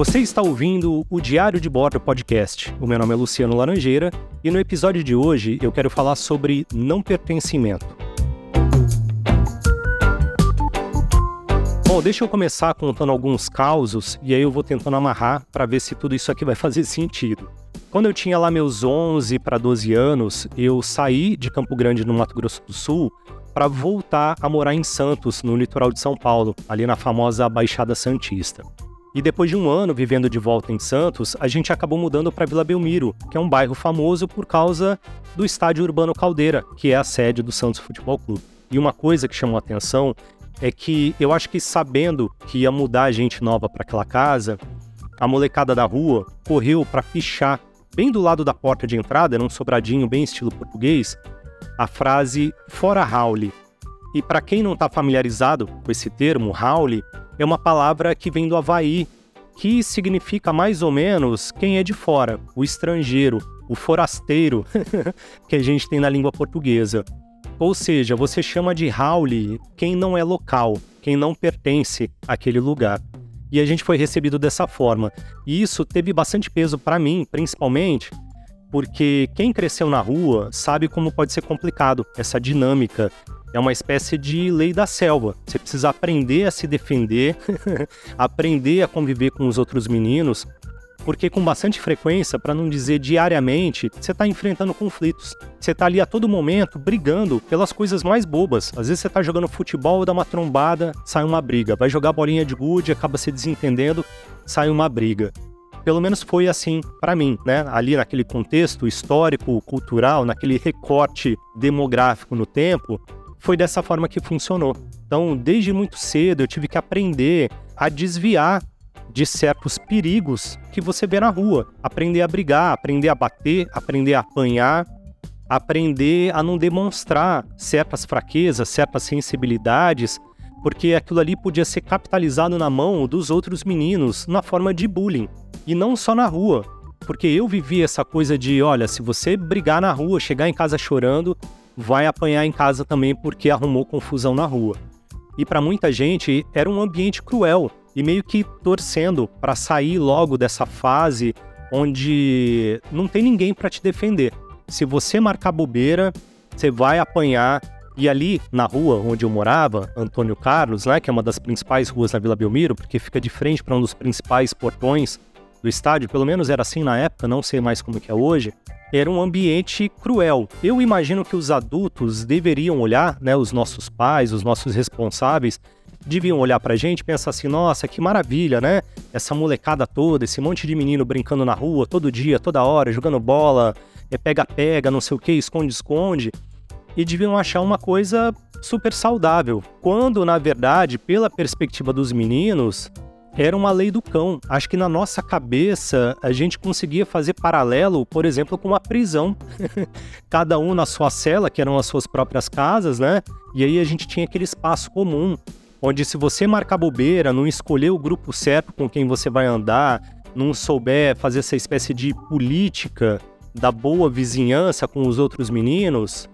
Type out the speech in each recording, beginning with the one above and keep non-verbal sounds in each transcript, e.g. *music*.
Você está ouvindo o Diário de Bordo Podcast. O meu nome é Luciano Laranjeira e no episódio de hoje eu quero falar sobre não pertencimento. Bom, deixa eu começar contando alguns causos e aí eu vou tentando amarrar para ver se tudo isso aqui vai fazer sentido. Quando eu tinha lá meus 11 para 12 anos, eu saí de Campo Grande, no Mato Grosso do Sul, para voltar a morar em Santos, no litoral de São Paulo, ali na famosa Baixada Santista. E depois de um ano vivendo de volta em Santos, a gente acabou mudando para Vila Belmiro, que é um bairro famoso por causa do estádio Urbano Caldeira, que é a sede do Santos Futebol Clube. E uma coisa que chamou a atenção é que eu acho que sabendo que ia mudar gente nova para aquela casa, a molecada da rua correu para pichar bem do lado da porta de entrada, num sobradinho bem estilo português, a frase fora Raule. E para quem não está familiarizado com esse termo, Raule é uma palavra que vem do Havaí, que significa mais ou menos quem é de fora, o estrangeiro, o forasteiro, *laughs* que a gente tem na língua portuguesa. Ou seja, você chama de Raule quem não é local, quem não pertence àquele lugar. E a gente foi recebido dessa forma. E isso teve bastante peso para mim, principalmente, porque quem cresceu na rua sabe como pode ser complicado essa dinâmica é uma espécie de lei da selva. Você precisa aprender a se defender, *laughs* aprender a conviver com os outros meninos, porque com bastante frequência, para não dizer diariamente, você está enfrentando conflitos. Você está ali a todo momento brigando pelas coisas mais bobas. Às vezes você está jogando futebol, dá uma trombada, sai uma briga. Vai jogar bolinha de gude, acaba se desentendendo, sai uma briga. Pelo menos foi assim para mim, né? Ali naquele contexto histórico, cultural, naquele recorte demográfico no tempo, foi dessa forma que funcionou. Então, desde muito cedo, eu tive que aprender a desviar de certos perigos que você vê na rua. Aprender a brigar, aprender a bater, aprender a apanhar, aprender a não demonstrar certas fraquezas, certas sensibilidades, porque aquilo ali podia ser capitalizado na mão dos outros meninos na forma de bullying. E não só na rua, porque eu vivi essa coisa de, olha, se você brigar na rua, chegar em casa chorando, vai apanhar em casa também porque arrumou confusão na rua. E para muita gente era um ambiente cruel e meio que torcendo para sair logo dessa fase onde não tem ninguém para te defender. Se você marcar bobeira, você vai apanhar. E ali na rua onde eu morava, Antônio Carlos, né, que é uma das principais ruas da Vila Belmiro, porque fica de frente para um dos principais portões do estádio, pelo menos era assim na época, não sei mais como que é hoje era um ambiente cruel. Eu imagino que os adultos deveriam olhar, né, os nossos pais, os nossos responsáveis, deviam olhar pra gente e pensar assim: nossa, que maravilha, né? Essa molecada toda, esse monte de menino brincando na rua todo dia, toda hora, jogando bola, é pega-pega, não sei o que, esconde-esconde. E deviam achar uma coisa super saudável. Quando, na verdade, pela perspectiva dos meninos, era uma lei do cão. Acho que na nossa cabeça a gente conseguia fazer paralelo, por exemplo, com uma prisão. *laughs* Cada um na sua cela, que eram as suas próprias casas, né? E aí a gente tinha aquele espaço comum, onde se você marcar bobeira, não escolher o grupo certo com quem você vai andar, não souber fazer essa espécie de política da boa vizinhança com os outros meninos,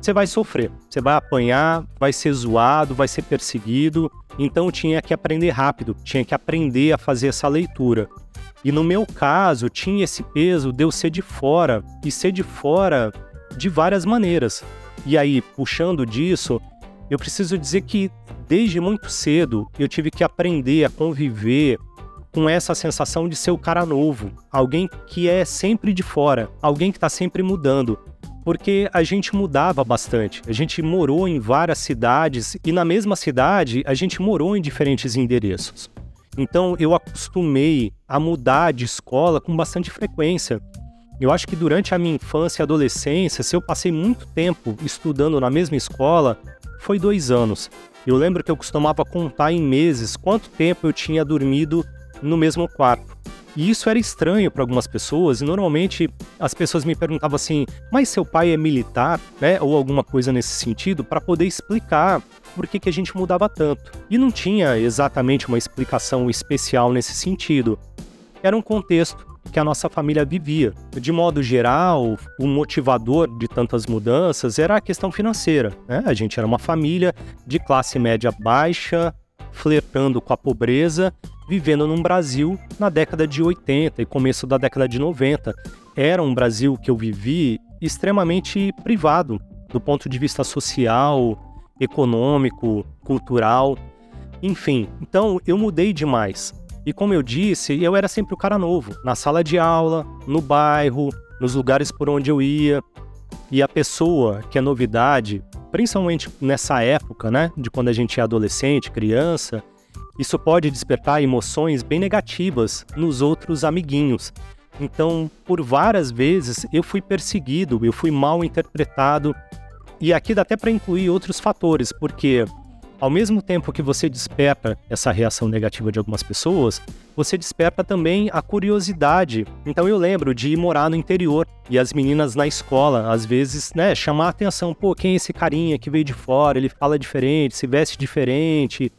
você vai sofrer, você vai apanhar, vai ser zoado, vai ser perseguido. Então tinha que aprender rápido, tinha que aprender a fazer essa leitura. E no meu caso, tinha esse peso de eu ser de fora, e ser de fora de várias maneiras. E aí, puxando disso, eu preciso dizer que desde muito cedo eu tive que aprender a conviver com essa sensação de ser o cara novo, alguém que é sempre de fora, alguém que está sempre mudando porque a gente mudava bastante. A gente morou em várias cidades e na mesma cidade a gente morou em diferentes endereços. Então eu acostumei a mudar de escola com bastante frequência. Eu acho que durante a minha infância e adolescência, se eu passei muito tempo estudando na mesma escola, foi dois anos. Eu lembro que eu costumava contar em meses quanto tempo eu tinha dormido no mesmo quarto. E isso era estranho para algumas pessoas, e normalmente as pessoas me perguntavam assim: mas seu pai é militar, né? Ou alguma coisa nesse sentido, para poder explicar por que, que a gente mudava tanto. E não tinha exatamente uma explicação especial nesse sentido. Era um contexto que a nossa família vivia. De modo geral, o motivador de tantas mudanças era a questão financeira. Né? A gente era uma família de classe média baixa, flertando com a pobreza vivendo num Brasil na década de 80 e começo da década de 90. Era um Brasil que eu vivi extremamente privado do ponto de vista social, econômico, cultural, enfim. Então eu mudei demais. E como eu disse, eu era sempre o cara novo, na sala de aula, no bairro, nos lugares por onde eu ia. E a pessoa que é novidade, principalmente nessa época, né, de quando a gente é adolescente, criança, isso pode despertar emoções bem negativas nos outros amiguinhos. Então, por várias vezes eu fui perseguido, eu fui mal interpretado. E aqui dá até para incluir outros fatores, porque ao mesmo tempo que você desperta essa reação negativa de algumas pessoas, você desperta também a curiosidade. Então eu lembro de ir morar no interior e as meninas na escola, às vezes, né, chamar a atenção, pô, quem é esse carinha que veio de fora, ele fala diferente, se veste diferente,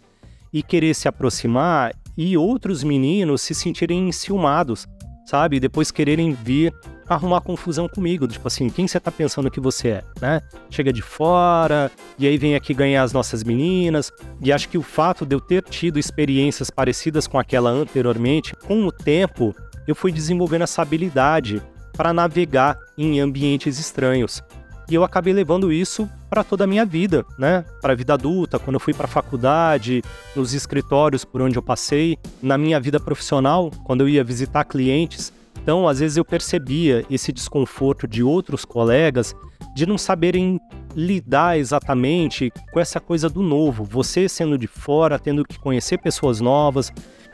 e querer se aproximar e outros meninos se sentirem enciumados, sabe? E depois quererem vir arrumar confusão comigo, tipo assim, quem você tá pensando que você é, né? Chega de fora, e aí vem aqui ganhar as nossas meninas, e acho que o fato de eu ter tido experiências parecidas com aquela anteriormente, com o tempo, eu fui desenvolvendo essa habilidade para navegar em ambientes estranhos. E eu acabei levando isso para toda a minha vida, né? Para a vida adulta, quando eu fui para a faculdade, nos escritórios por onde eu passei, na minha vida profissional, quando eu ia visitar clientes, então, às vezes eu percebia esse desconforto de outros colegas de não saberem lidar exatamente com essa coisa do novo. Você sendo de fora, tendo que conhecer pessoas novas,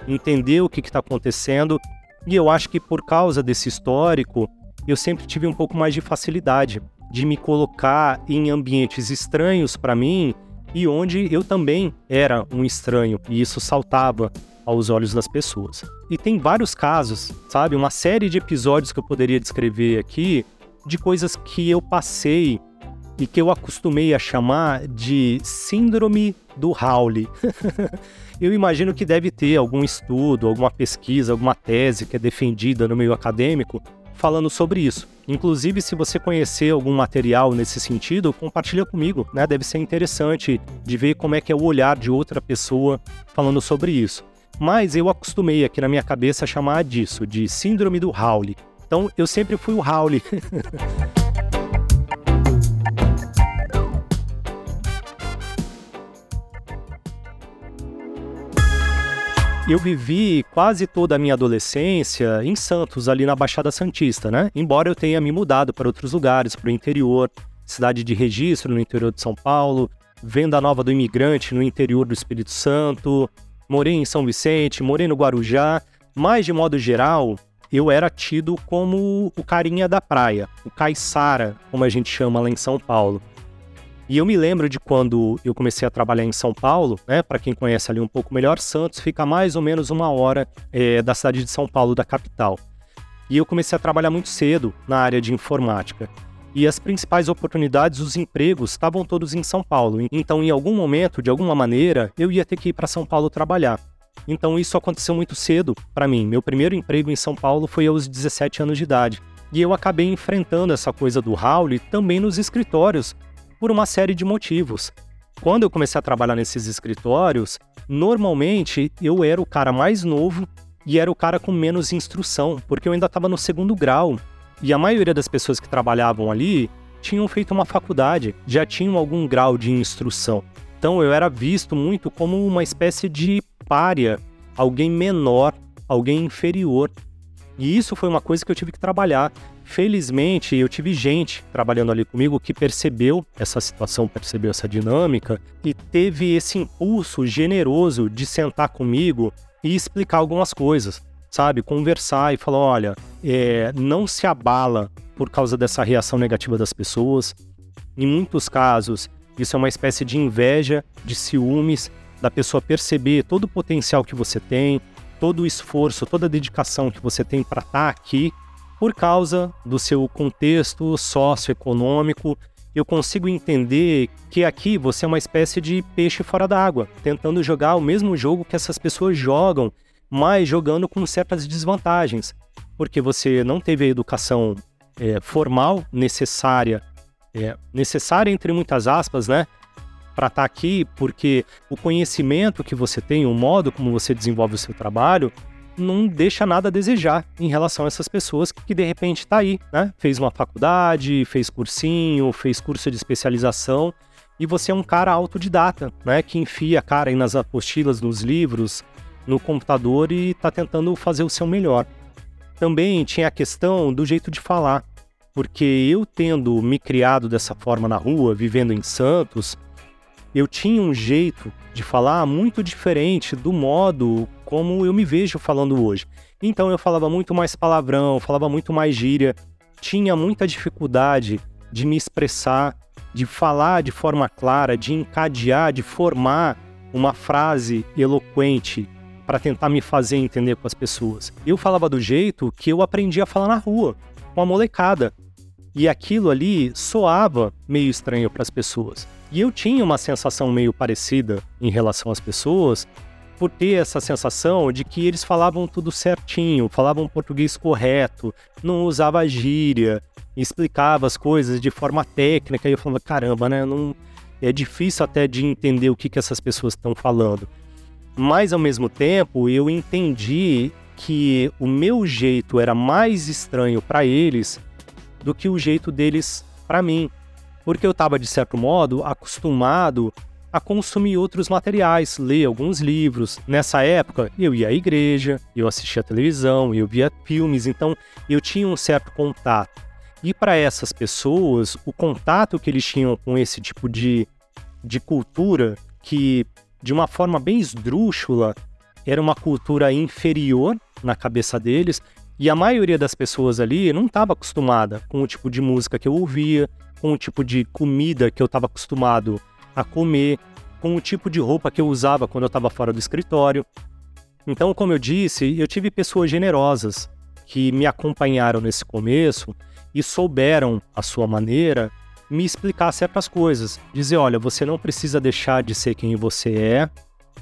entender o que está acontecendo. E eu acho que por causa desse histórico, eu sempre tive um pouco mais de facilidade de me colocar em ambientes estranhos para mim e onde eu também era um estranho, e isso saltava aos olhos das pessoas. E tem vários casos, sabe? Uma série de episódios que eu poderia descrever aqui de coisas que eu passei e que eu acostumei a chamar de Síndrome do Howley. *laughs* eu imagino que deve ter algum estudo, alguma pesquisa, alguma tese que é defendida no meio acadêmico falando sobre isso. Inclusive, se você conhecer algum material nesse sentido, compartilha comigo, né? Deve ser interessante de ver como é que é o olhar de outra pessoa falando sobre isso. Mas eu acostumei aqui na minha cabeça a chamar disso, de síndrome do Howley. Então eu sempre fui o Howley. *laughs* eu vivi quase toda a minha adolescência em Santos, ali na Baixada Santista, né? Embora eu tenha me mudado para outros lugares, para o interior, cidade de registro no interior de São Paulo, Venda Nova do Imigrante no interior do Espírito Santo, morei em São Vicente, morei no Guarujá, mas de modo geral, eu era tido como o carinha da praia, o caiçara, como a gente chama lá em São Paulo. E eu me lembro de quando eu comecei a trabalhar em São Paulo, né? Para quem conhece ali um pouco melhor, Santos fica mais ou menos uma hora é, da cidade de São Paulo, da capital. E eu comecei a trabalhar muito cedo na área de informática e as principais oportunidades, os empregos, estavam todos em São Paulo. Então, em algum momento, de alguma maneira, eu ia ter que ir para São Paulo trabalhar. Então, isso aconteceu muito cedo para mim. Meu primeiro emprego em São Paulo foi aos 17 anos de idade. E eu acabei enfrentando essa coisa do Raul também nos escritórios, por uma série de motivos. Quando eu comecei a trabalhar nesses escritórios, normalmente eu era o cara mais novo e era o cara com menos instrução, porque eu ainda estava no segundo grau. E a maioria das pessoas que trabalhavam ali tinham feito uma faculdade, já tinham algum grau de instrução. Então eu era visto muito como uma espécie de párea, alguém menor, alguém inferior. E isso foi uma coisa que eu tive que trabalhar. Felizmente, eu tive gente trabalhando ali comigo que percebeu essa situação, percebeu essa dinâmica e teve esse impulso generoso de sentar comigo e explicar algumas coisas sabe? Conversar e falar: olha, é, não se abala por causa dessa reação negativa das pessoas. Em muitos casos, isso é uma espécie de inveja, de ciúmes, da pessoa perceber todo o potencial que você tem, todo o esforço, toda a dedicação que você tem para estar tá aqui, por causa do seu contexto socioeconômico. Eu consigo entender que aqui você é uma espécie de peixe fora d'água, tentando jogar o mesmo jogo que essas pessoas jogam mas jogando com certas desvantagens, porque você não teve a educação é, formal necessária, é, necessária entre muitas aspas, né? para estar tá aqui, porque o conhecimento que você tem, o modo como você desenvolve o seu trabalho, não deixa nada a desejar em relação a essas pessoas que, que de repente está aí, né? Fez uma faculdade, fez cursinho, fez curso de especialização e você é um cara autodidata, né? Que enfia a cara aí nas apostilas, nos livros, no computador e está tentando fazer o seu melhor. Também tinha a questão do jeito de falar, porque eu tendo me criado dessa forma na rua, vivendo em Santos, eu tinha um jeito de falar muito diferente do modo como eu me vejo falando hoje. Então eu falava muito mais palavrão, falava muito mais gíria, tinha muita dificuldade de me expressar, de falar de forma clara, de encadear, de formar uma frase eloquente para tentar me fazer entender com as pessoas. Eu falava do jeito que eu aprendi a falar na rua, com a molecada. E aquilo ali soava meio estranho para as pessoas. E eu tinha uma sensação meio parecida em relação às pessoas, por ter essa sensação de que eles falavam tudo certinho, falavam português correto, não usava gíria, explicava as coisas de forma técnica, e eu falava, caramba, né? Não, é difícil até de entender o que, que essas pessoas estão falando. Mas ao mesmo tempo, eu entendi que o meu jeito era mais estranho para eles do que o jeito deles para mim, porque eu estava de certo modo acostumado a consumir outros materiais, ler alguns livros. Nessa época, eu ia à igreja, eu assistia televisão, eu via filmes, então eu tinha um certo contato. E para essas pessoas, o contato que eles tinham com esse tipo de, de cultura, que de uma forma bem esdrúxula, era uma cultura inferior na cabeça deles, e a maioria das pessoas ali não estava acostumada com o tipo de música que eu ouvia, com o tipo de comida que eu estava acostumado a comer, com o tipo de roupa que eu usava quando eu estava fora do escritório. Então, como eu disse, eu tive pessoas generosas que me acompanharam nesse começo e souberam, à sua maneira, me explicar certas coisas. Dizer: olha, você não precisa deixar de ser quem você é,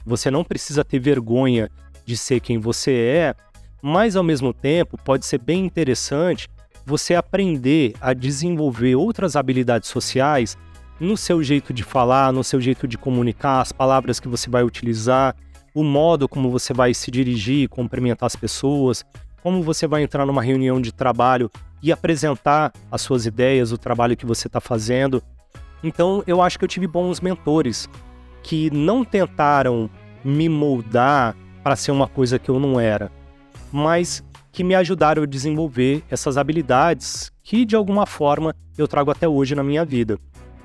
você não precisa ter vergonha de ser quem você é, mas ao mesmo tempo pode ser bem interessante você aprender a desenvolver outras habilidades sociais no seu jeito de falar, no seu jeito de comunicar, as palavras que você vai utilizar, o modo como você vai se dirigir, cumprimentar as pessoas, como você vai entrar numa reunião de trabalho e apresentar as suas ideias, o trabalho que você está fazendo. Então, eu acho que eu tive bons mentores que não tentaram me moldar para ser uma coisa que eu não era, mas que me ajudaram a desenvolver essas habilidades que, de alguma forma, eu trago até hoje na minha vida.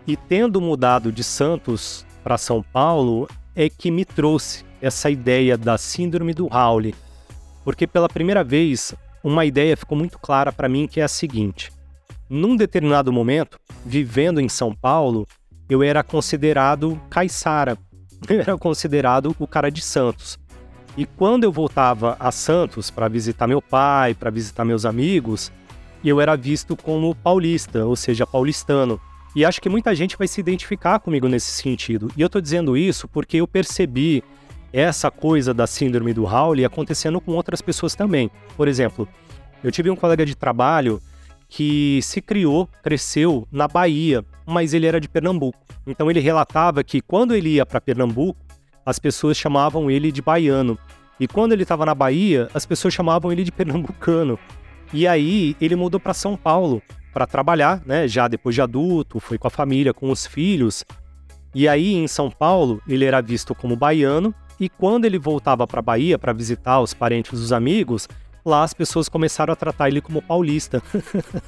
E tendo mudado de Santos para São Paulo, é que me trouxe essa ideia da síndrome do Howley. Porque pela primeira vez, uma ideia ficou muito clara para mim que é a seguinte: num determinado momento, vivendo em São Paulo, eu era considerado caiçara. *laughs* Eu era considerado o cara de Santos. E quando eu voltava a Santos para visitar meu pai, para visitar meus amigos, eu era visto como paulista, ou seja, paulistano. E acho que muita gente vai se identificar comigo nesse sentido. E eu estou dizendo isso porque eu percebi essa coisa da síndrome do Howley acontecendo com outras pessoas também. Por exemplo, eu tive um colega de trabalho que se criou, cresceu na Bahia, mas ele era de Pernambuco. Então ele relatava que quando ele ia para Pernambuco, as pessoas chamavam ele de baiano. E quando ele estava na Bahia, as pessoas chamavam ele de pernambucano. E aí ele mudou para São Paulo para trabalhar, né? Já depois de adulto, foi com a família, com os filhos. E aí em São Paulo ele era visto como baiano. E quando ele voltava para Bahia para visitar os parentes, os amigos, lá as pessoas começaram a tratar ele como paulista.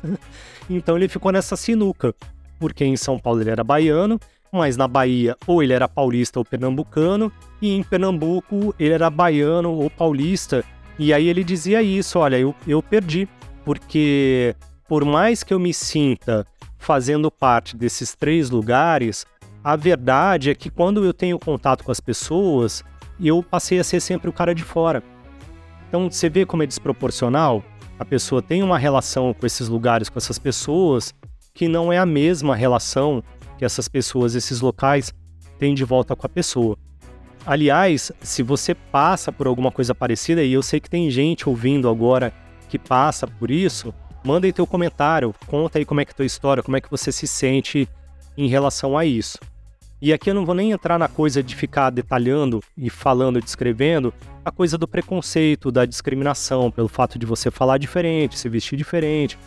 *laughs* então ele ficou nessa sinuca, porque em São Paulo ele era baiano mas na Bahia ou ele era paulista ou pernambucano, e em Pernambuco ele era baiano ou paulista. E aí ele dizia isso: olha, eu, eu perdi, porque por mais que eu me sinta fazendo parte desses três lugares, a verdade é que quando eu tenho contato com as pessoas, eu passei a ser sempre o cara de fora. Então você vê como é desproporcional? A pessoa tem uma relação com esses lugares, com essas pessoas, que não é a mesma relação que essas pessoas, esses locais, têm de volta com a pessoa. Aliás, se você passa por alguma coisa parecida, e eu sei que tem gente ouvindo agora que passa por isso, manda aí teu comentário, conta aí como é que é a tua história, como é que você se sente em relação a isso. E aqui eu não vou nem entrar na coisa de ficar detalhando e falando, descrevendo a coisa do preconceito, da discriminação, pelo fato de você falar diferente, se vestir diferente,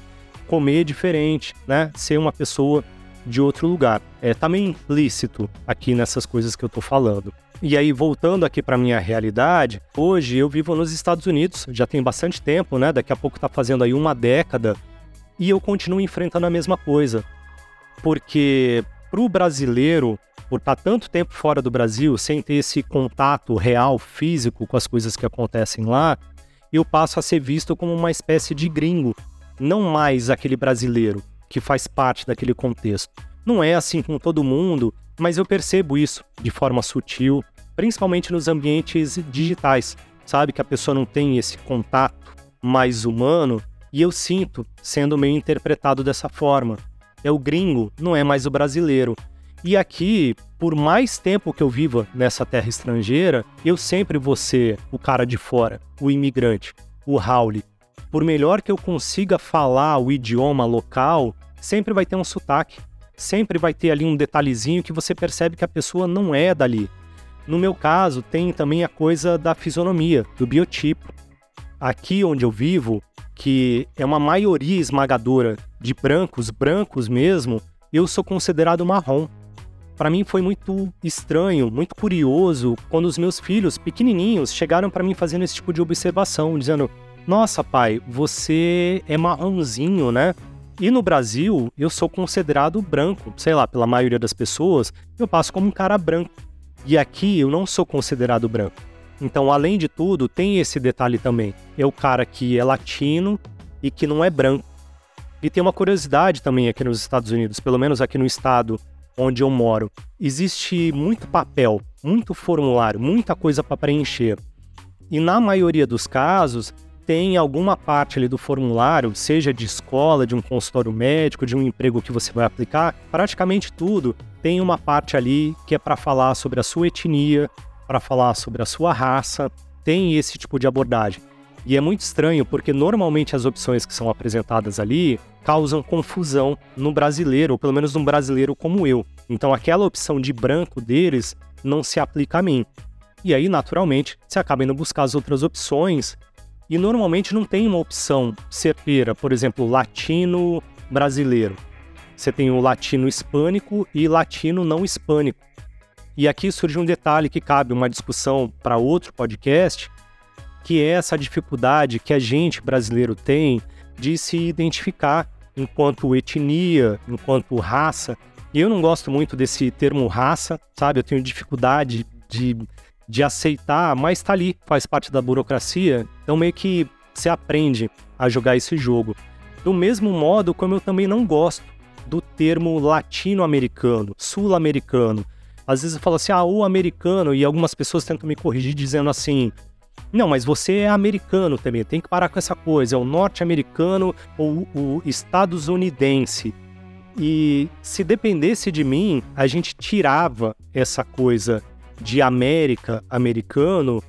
comer diferente, né? Ser uma pessoa de outro lugar. É também tá implícito aqui nessas coisas que eu tô falando. E aí, voltando aqui para minha realidade, hoje eu vivo nos Estados Unidos, já tem bastante tempo, né? Daqui a pouco tá fazendo aí uma década, e eu continuo enfrentando a mesma coisa. Porque pro brasileiro, por estar tanto tempo fora do Brasil, sem ter esse contato real, físico com as coisas que acontecem lá, eu passo a ser visto como uma espécie de gringo, não mais aquele brasileiro que faz parte daquele contexto. Não é assim com todo mundo, mas eu percebo isso de forma sutil, principalmente nos ambientes digitais, sabe? Que a pessoa não tem esse contato mais humano e eu sinto sendo meio interpretado dessa forma. É o gringo, não é mais o brasileiro. E aqui, por mais tempo que eu viva nessa terra estrangeira, eu sempre vou ser o cara de fora, o imigrante, o Howley. Por melhor que eu consiga falar o idioma local, sempre vai ter um sotaque, sempre vai ter ali um detalhezinho que você percebe que a pessoa não é dali. No meu caso, tem também a coisa da fisionomia, do biotipo. Aqui onde eu vivo, que é uma maioria esmagadora de brancos, brancos mesmo, eu sou considerado marrom para mim foi muito estranho, muito curioso quando os meus filhos pequenininhos chegaram para mim fazendo esse tipo de observação, dizendo: "Nossa, pai, você é marronzinho, né?" E no Brasil, eu sou considerado branco, sei lá, pela maioria das pessoas, eu passo como um cara branco. E aqui eu não sou considerado branco. Então, além de tudo, tem esse detalhe também. É o cara que é latino e que não é branco. E tem uma curiosidade também aqui nos Estados Unidos, pelo menos aqui no estado onde eu moro, existe muito papel, muito formulário, muita coisa para preencher. E na maioria dos casos, tem alguma parte ali do formulário, seja de escola, de um consultório médico, de um emprego que você vai aplicar, praticamente tudo tem uma parte ali que é para falar sobre a sua etnia, para falar sobre a sua raça, tem esse tipo de abordagem. E é muito estranho porque normalmente as opções que são apresentadas ali causam confusão no brasileiro, ou pelo menos num brasileiro como eu. Então aquela opção de branco deles não se aplica a mim. E aí, naturalmente, você acaba indo buscar as outras opções e normalmente não tem uma opção certeira, por exemplo, latino brasileiro. Você tem o latino hispânico e latino não hispânico. E aqui surge um detalhe que cabe uma discussão para outro podcast, que é essa dificuldade que a gente brasileiro tem de se identificar enquanto etnia, enquanto raça. E eu não gosto muito desse termo raça, sabe? Eu tenho dificuldade de, de aceitar, mas tá ali, faz parte da burocracia. Então meio que você aprende a jogar esse jogo. Do mesmo modo como eu também não gosto do termo latino-americano, sul-americano. Às vezes eu falo assim, ah, o americano, e algumas pessoas tentam me corrigir dizendo assim, não, mas você é americano também, tem que parar com essa coisa, é o norte-americano ou o estadunidense. E se dependesse de mim, a gente tirava essa coisa de América, americano,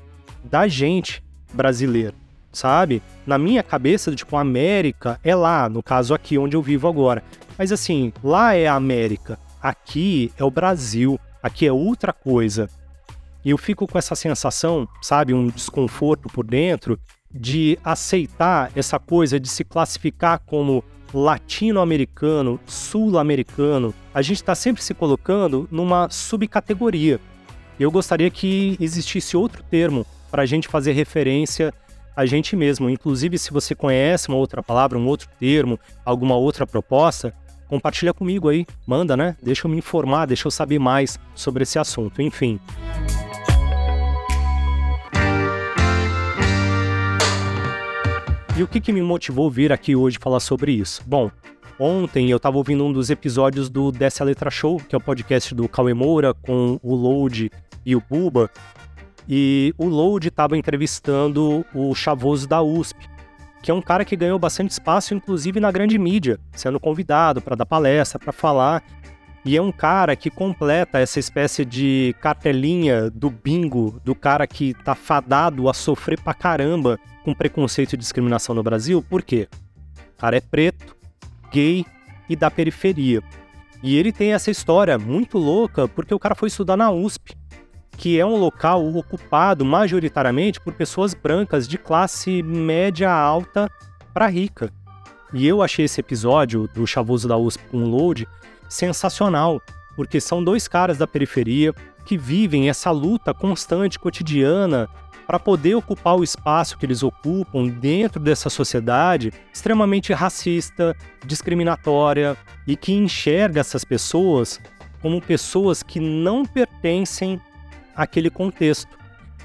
da gente brasileiro, sabe? Na minha cabeça, tipo, América é lá, no caso aqui onde eu vivo agora. Mas assim, lá é a América, aqui é o Brasil, aqui é outra coisa. E eu fico com essa sensação, sabe, um desconforto por dentro de aceitar essa coisa de se classificar como latino-americano, sul-americano. A gente está sempre se colocando numa subcategoria. Eu gostaria que existisse outro termo para a gente fazer referência a gente mesmo. Inclusive, se você conhece uma outra palavra, um outro termo, alguma outra proposta, compartilha comigo aí, manda, né? Deixa eu me informar, deixa eu saber mais sobre esse assunto. Enfim. E o que, que me motivou vir aqui hoje falar sobre isso? Bom, ontem eu estava ouvindo um dos episódios do Dessa Letra Show, que é o podcast do Cauê Moura com o Load e o Buba. E o Load estava entrevistando o Chavoso da USP, que é um cara que ganhou bastante espaço, inclusive na grande mídia, sendo convidado para dar palestra, para falar. E é um cara que completa essa espécie de cartelinha do bingo do cara que tá fadado a sofrer pra caramba com preconceito e discriminação no Brasil, por quê? O cara é preto, gay e da periferia. E ele tem essa história muito louca porque o cara foi estudar na USP, que é um local ocupado majoritariamente por pessoas brancas de classe média alta para rica. E eu achei esse episódio do Chavoso da USP com o Load sensacional, porque são dois caras da periferia que vivem essa luta constante, cotidiana, para poder ocupar o espaço que eles ocupam dentro dessa sociedade extremamente racista, discriminatória e que enxerga essas pessoas como pessoas que não pertencem àquele contexto.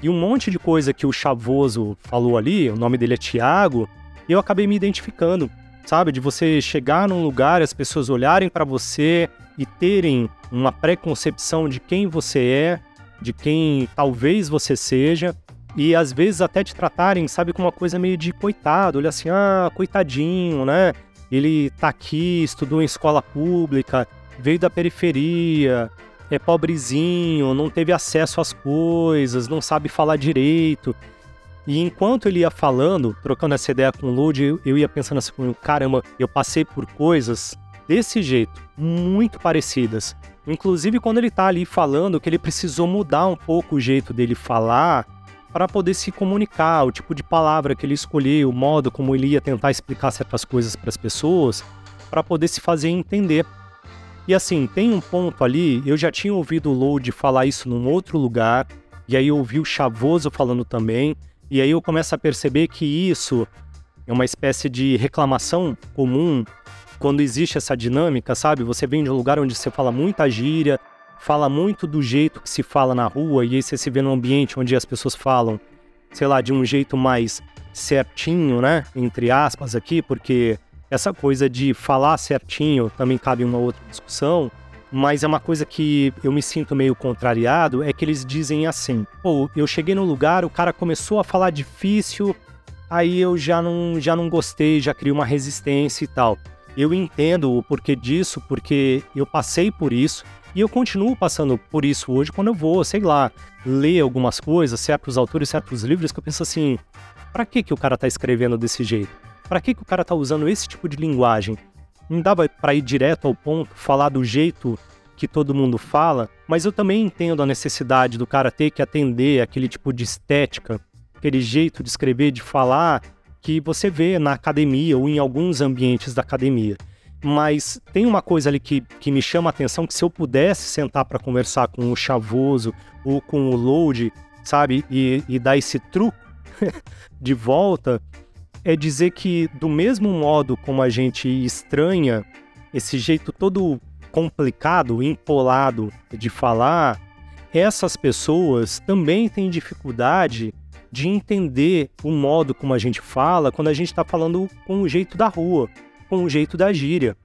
E um monte de coisa que o Chavoso falou ali, o nome dele é Tiago, eu acabei me identificando, sabe? De você chegar num lugar, as pessoas olharem para você e terem uma preconcepção de quem você é, de quem talvez você seja, e às vezes até te tratarem, sabe, como uma coisa meio de coitado, olha assim, ah, coitadinho, né? Ele tá aqui, estudou em escola pública, veio da periferia, é pobrezinho, não teve acesso às coisas, não sabe falar direito. E enquanto ele ia falando, trocando essa ideia com o Lud, eu, ia pensando assim, caramba, eu passei por coisas desse jeito, muito parecidas. Inclusive quando ele tá ali falando que ele precisou mudar um pouco o jeito dele falar para poder se comunicar, o tipo de palavra que ele escolheu, o modo como ele ia tentar explicar certas coisas para as pessoas, para poder se fazer entender. E assim, tem um ponto ali, eu já tinha ouvido o Load falar isso num outro lugar, e aí eu ouvi o Chavoso falando também, e aí eu começo a perceber que isso é uma espécie de reclamação comum quando existe essa dinâmica, sabe? Você vem de um lugar onde você fala muita gíria, fala muito do jeito que se fala na rua, e aí você se vê num ambiente onde as pessoas falam, sei lá, de um jeito mais certinho, né? Entre aspas aqui, porque essa coisa de falar certinho também cabe uma outra discussão, mas é uma coisa que eu me sinto meio contrariado, é que eles dizem assim, pô, eu cheguei no lugar, o cara começou a falar difícil, aí eu já não, já não gostei, já criei uma resistência e tal. Eu entendo o porquê disso, porque eu passei por isso, e eu continuo passando por isso hoje quando eu vou, sei lá, ler algumas coisas, certos autores, certos livros, que eu penso assim: para que, que o cara tá escrevendo desse jeito? Para que, que o cara tá usando esse tipo de linguagem? Não dava para ir direto ao ponto, falar do jeito que todo mundo fala, mas eu também entendo a necessidade do cara ter que atender aquele tipo de estética, aquele jeito de escrever, de falar que você vê na academia ou em alguns ambientes da academia mas tem uma coisa ali que, que me chama a atenção, que se eu pudesse sentar para conversar com o Chavoso ou com o Load, sabe, e, e dar esse truque *laughs* de volta, é dizer que do mesmo modo como a gente estranha esse jeito todo complicado, empolado de falar, essas pessoas também têm dificuldade de entender o modo como a gente fala quando a gente está falando com o jeito da rua com o jeito da gíria.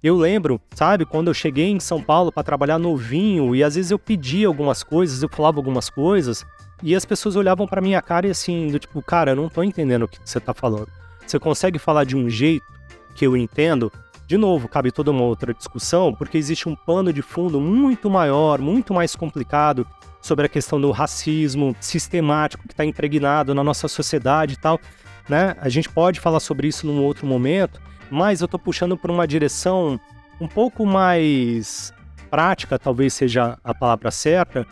Eu lembro, sabe, quando eu cheguei em São Paulo para trabalhar novinho e às vezes eu pedia algumas coisas, eu falava algumas coisas e as pessoas olhavam para minha cara e assim, do tipo, cara, eu não tô entendendo o que você tá falando. Você consegue falar de um jeito que eu entendo? De novo, cabe toda uma outra discussão, porque existe um pano de fundo muito maior, muito mais complicado sobre a questão do racismo sistemático que está impregnado na nossa sociedade e tal. Né? A gente pode falar sobre isso num outro momento, mas eu tô puxando por uma direção um pouco mais prática, talvez seja a palavra certa,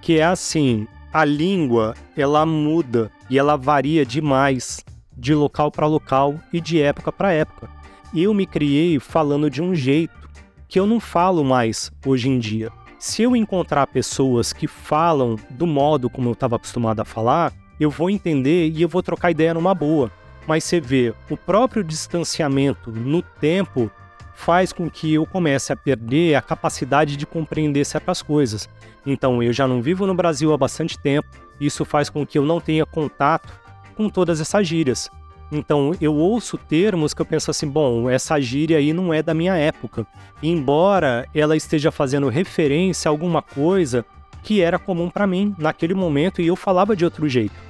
que é assim, a língua, ela muda e ela varia demais de local para local e de época para época. Eu me criei falando de um jeito que eu não falo mais hoje em dia. Se eu encontrar pessoas que falam do modo como eu estava acostumado a falar, eu vou entender e eu vou trocar ideia numa boa mas você vê, o próprio distanciamento no tempo faz com que eu comece a perder a capacidade de compreender certas coisas. Então, eu já não vivo no Brasil há bastante tempo, isso faz com que eu não tenha contato com todas essas gírias. Então, eu ouço termos que eu penso assim, bom, essa gíria aí não é da minha época. Embora ela esteja fazendo referência a alguma coisa que era comum para mim naquele momento e eu falava de outro jeito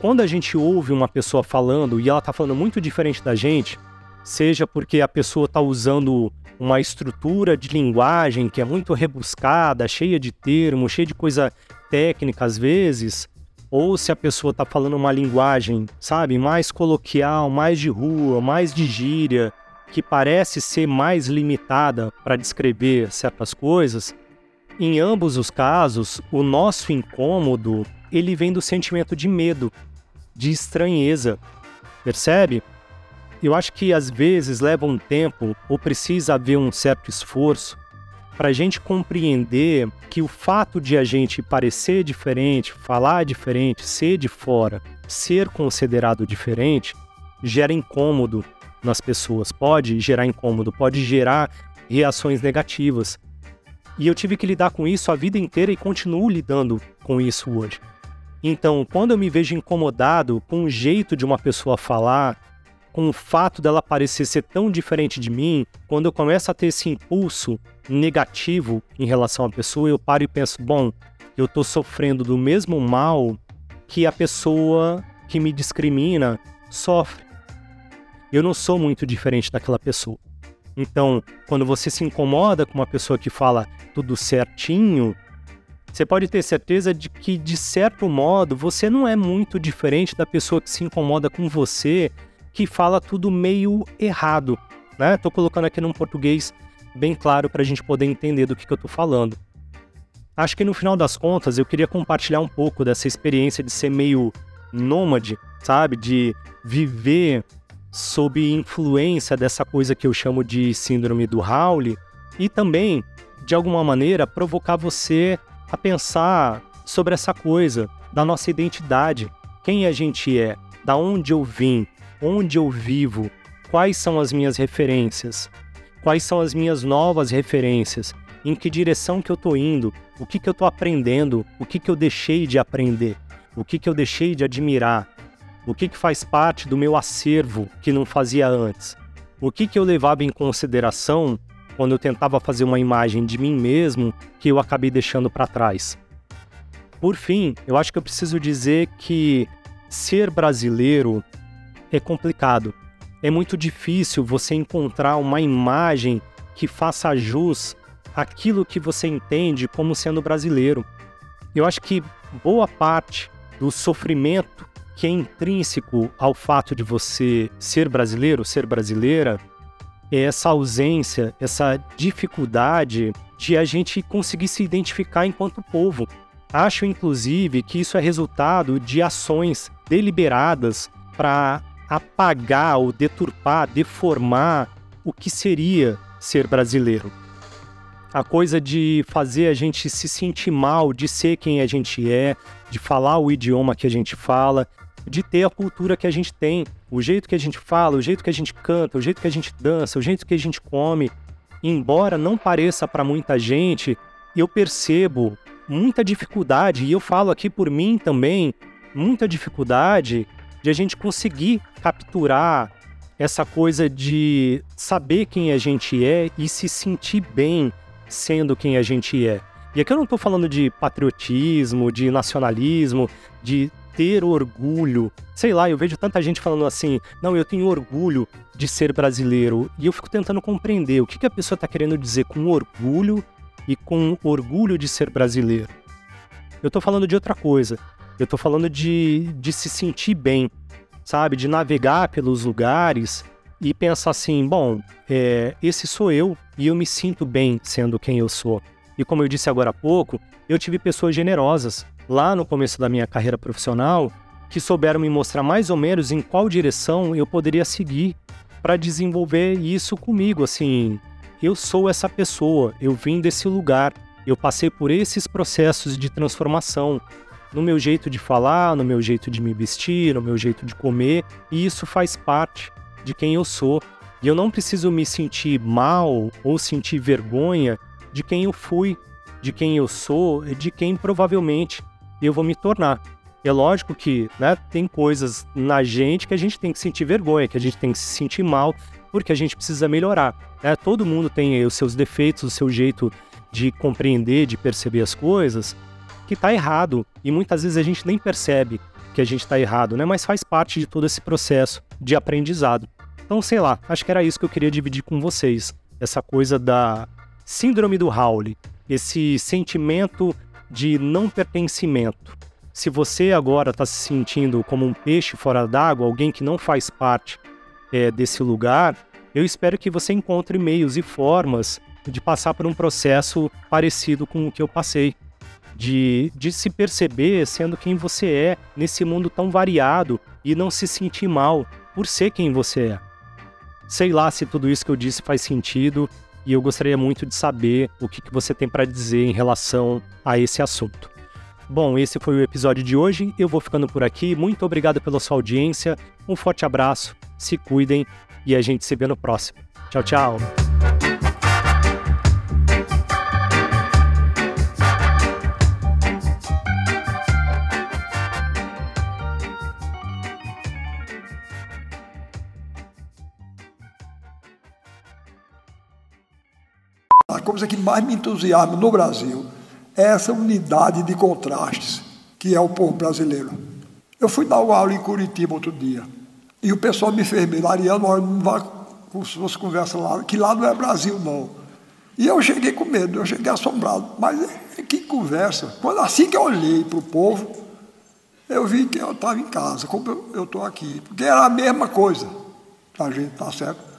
quando a gente ouve uma pessoa falando e ela está falando muito diferente da gente, seja porque a pessoa está usando uma estrutura de linguagem que é muito rebuscada, cheia de termos, cheia de coisa técnica às vezes, ou se a pessoa está falando uma linguagem, sabe, mais coloquial, mais de rua, mais de gíria, que parece ser mais limitada para descrever certas coisas, em ambos os casos, o nosso incômodo, ele vem do sentimento de medo, de estranheza. Percebe? Eu acho que às vezes leva um tempo ou precisa haver um certo esforço para a gente compreender que o fato de a gente parecer diferente, falar diferente, ser de fora, ser considerado diferente, gera incômodo nas pessoas. Pode gerar incômodo, pode gerar reações negativas. E eu tive que lidar com isso a vida inteira e continuo lidando com isso hoje. Então, quando eu me vejo incomodado com o jeito de uma pessoa falar, com o fato dela parecer ser tão diferente de mim, quando eu começo a ter esse impulso negativo em relação à pessoa, eu paro e penso: bom, eu estou sofrendo do mesmo mal que a pessoa que me discrimina sofre. Eu não sou muito diferente daquela pessoa. Então, quando você se incomoda com uma pessoa que fala tudo certinho, você pode ter certeza de que, de certo modo, você não é muito diferente da pessoa que se incomoda com você, que fala tudo meio errado. Né? Tô colocando aqui num português bem claro para a gente poder entender do que, que eu tô falando. Acho que no final das contas eu queria compartilhar um pouco dessa experiência de ser meio nômade, sabe? De viver sob influência dessa coisa que eu chamo de síndrome do Howley e também, de alguma maneira, provocar você a pensar sobre essa coisa da nossa identidade, quem a gente é, da onde eu vim, onde eu vivo, quais são as minhas referências, quais são as minhas novas referências, em que direção que eu estou indo, o que, que eu estou aprendendo, o que, que eu deixei de aprender, o que, que eu deixei de admirar, o que, que faz parte do meu acervo que não fazia antes, o que, que eu levava em consideração quando eu tentava fazer uma imagem de mim mesmo que eu acabei deixando para trás. Por fim, eu acho que eu preciso dizer que ser brasileiro é complicado. É muito difícil você encontrar uma imagem que faça jus àquilo que você entende como sendo brasileiro. Eu acho que boa parte do sofrimento que é intrínseco ao fato de você ser brasileiro, ser brasileira, é essa ausência, essa dificuldade de a gente conseguir se identificar enquanto povo. Acho, inclusive, que isso é resultado de ações deliberadas para apagar ou deturpar, deformar o que seria ser brasileiro. A coisa de fazer a gente se sentir mal de ser quem a gente é, de falar o idioma que a gente fala, de ter a cultura que a gente tem, o jeito que a gente fala, o jeito que a gente canta, o jeito que a gente dança, o jeito que a gente come. Embora não pareça para muita gente, eu percebo muita dificuldade, e eu falo aqui por mim também, muita dificuldade de a gente conseguir capturar essa coisa de saber quem a gente é e se sentir bem sendo quem a gente é. E aqui eu não estou falando de patriotismo, de nacionalismo, de ter orgulho. Sei lá, eu vejo tanta gente falando assim: não, eu tenho orgulho de ser brasileiro. E eu fico tentando compreender o que, que a pessoa está querendo dizer com orgulho e com orgulho de ser brasileiro. Eu estou falando de outra coisa. Eu estou falando de, de se sentir bem, sabe? De navegar pelos lugares e pensar assim: bom, é, esse sou eu e eu me sinto bem sendo quem eu sou. E como eu disse agora há pouco, eu tive pessoas generosas lá no começo da minha carreira profissional que souberam me mostrar mais ou menos em qual direção eu poderia seguir para desenvolver isso comigo. Assim, eu sou essa pessoa, eu vim desse lugar, eu passei por esses processos de transformação no meu jeito de falar, no meu jeito de me vestir, no meu jeito de comer, e isso faz parte de quem eu sou. E eu não preciso me sentir mal ou sentir vergonha de quem eu fui, de quem eu sou, de quem provavelmente eu vou me tornar. É lógico que né, tem coisas na gente que a gente tem que sentir vergonha, que a gente tem que se sentir mal, porque a gente precisa melhorar. Né? Todo mundo tem os seus defeitos, o seu jeito de compreender, de perceber as coisas, que está errado. E muitas vezes a gente nem percebe que a gente está errado, né? mas faz parte de todo esse processo de aprendizado. Então, sei lá, acho que era isso que eu queria dividir com vocês. Essa coisa da síndrome do Howley, esse sentimento de não pertencimento. Se você agora está se sentindo como um peixe fora d'água, alguém que não faz parte é, desse lugar, Eu espero que você encontre meios e formas de passar por um processo parecido com o que eu passei. De, de se perceber sendo quem você é nesse mundo tão variado e não se sentir mal por ser quem você é. Sei lá se tudo isso que eu disse faz sentido e eu gostaria muito de saber o que, que você tem para dizer em relação a esse assunto. Bom, esse foi o episódio de hoje. Eu vou ficando por aqui. Muito obrigado pela sua audiência. Um forte abraço, se cuidem e a gente se vê no próximo. Tchau, tchau. Coisa que mais me entusiasma no Brasil é essa unidade de contrastes que é o povo brasileiro. Eu fui dar uma aula em Curitiba outro dia e o pessoal me fez medo, Ariano, não vá com suas conversas lá, que lá não é Brasil não. E eu cheguei com medo, eu cheguei assombrado. Mas que conversa. Quando assim que eu olhei para o povo, eu vi que eu estava em casa, como eu estou aqui. Porque era a mesma coisa. A gente está certo.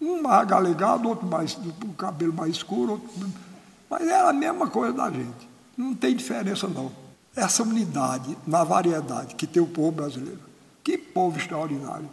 Um mais galegado, outro mais, com cabelo mais escuro, outro, mas era a mesma coisa da gente. Não tem diferença, não. Essa unidade na variedade que tem o povo brasileiro. Que povo extraordinário.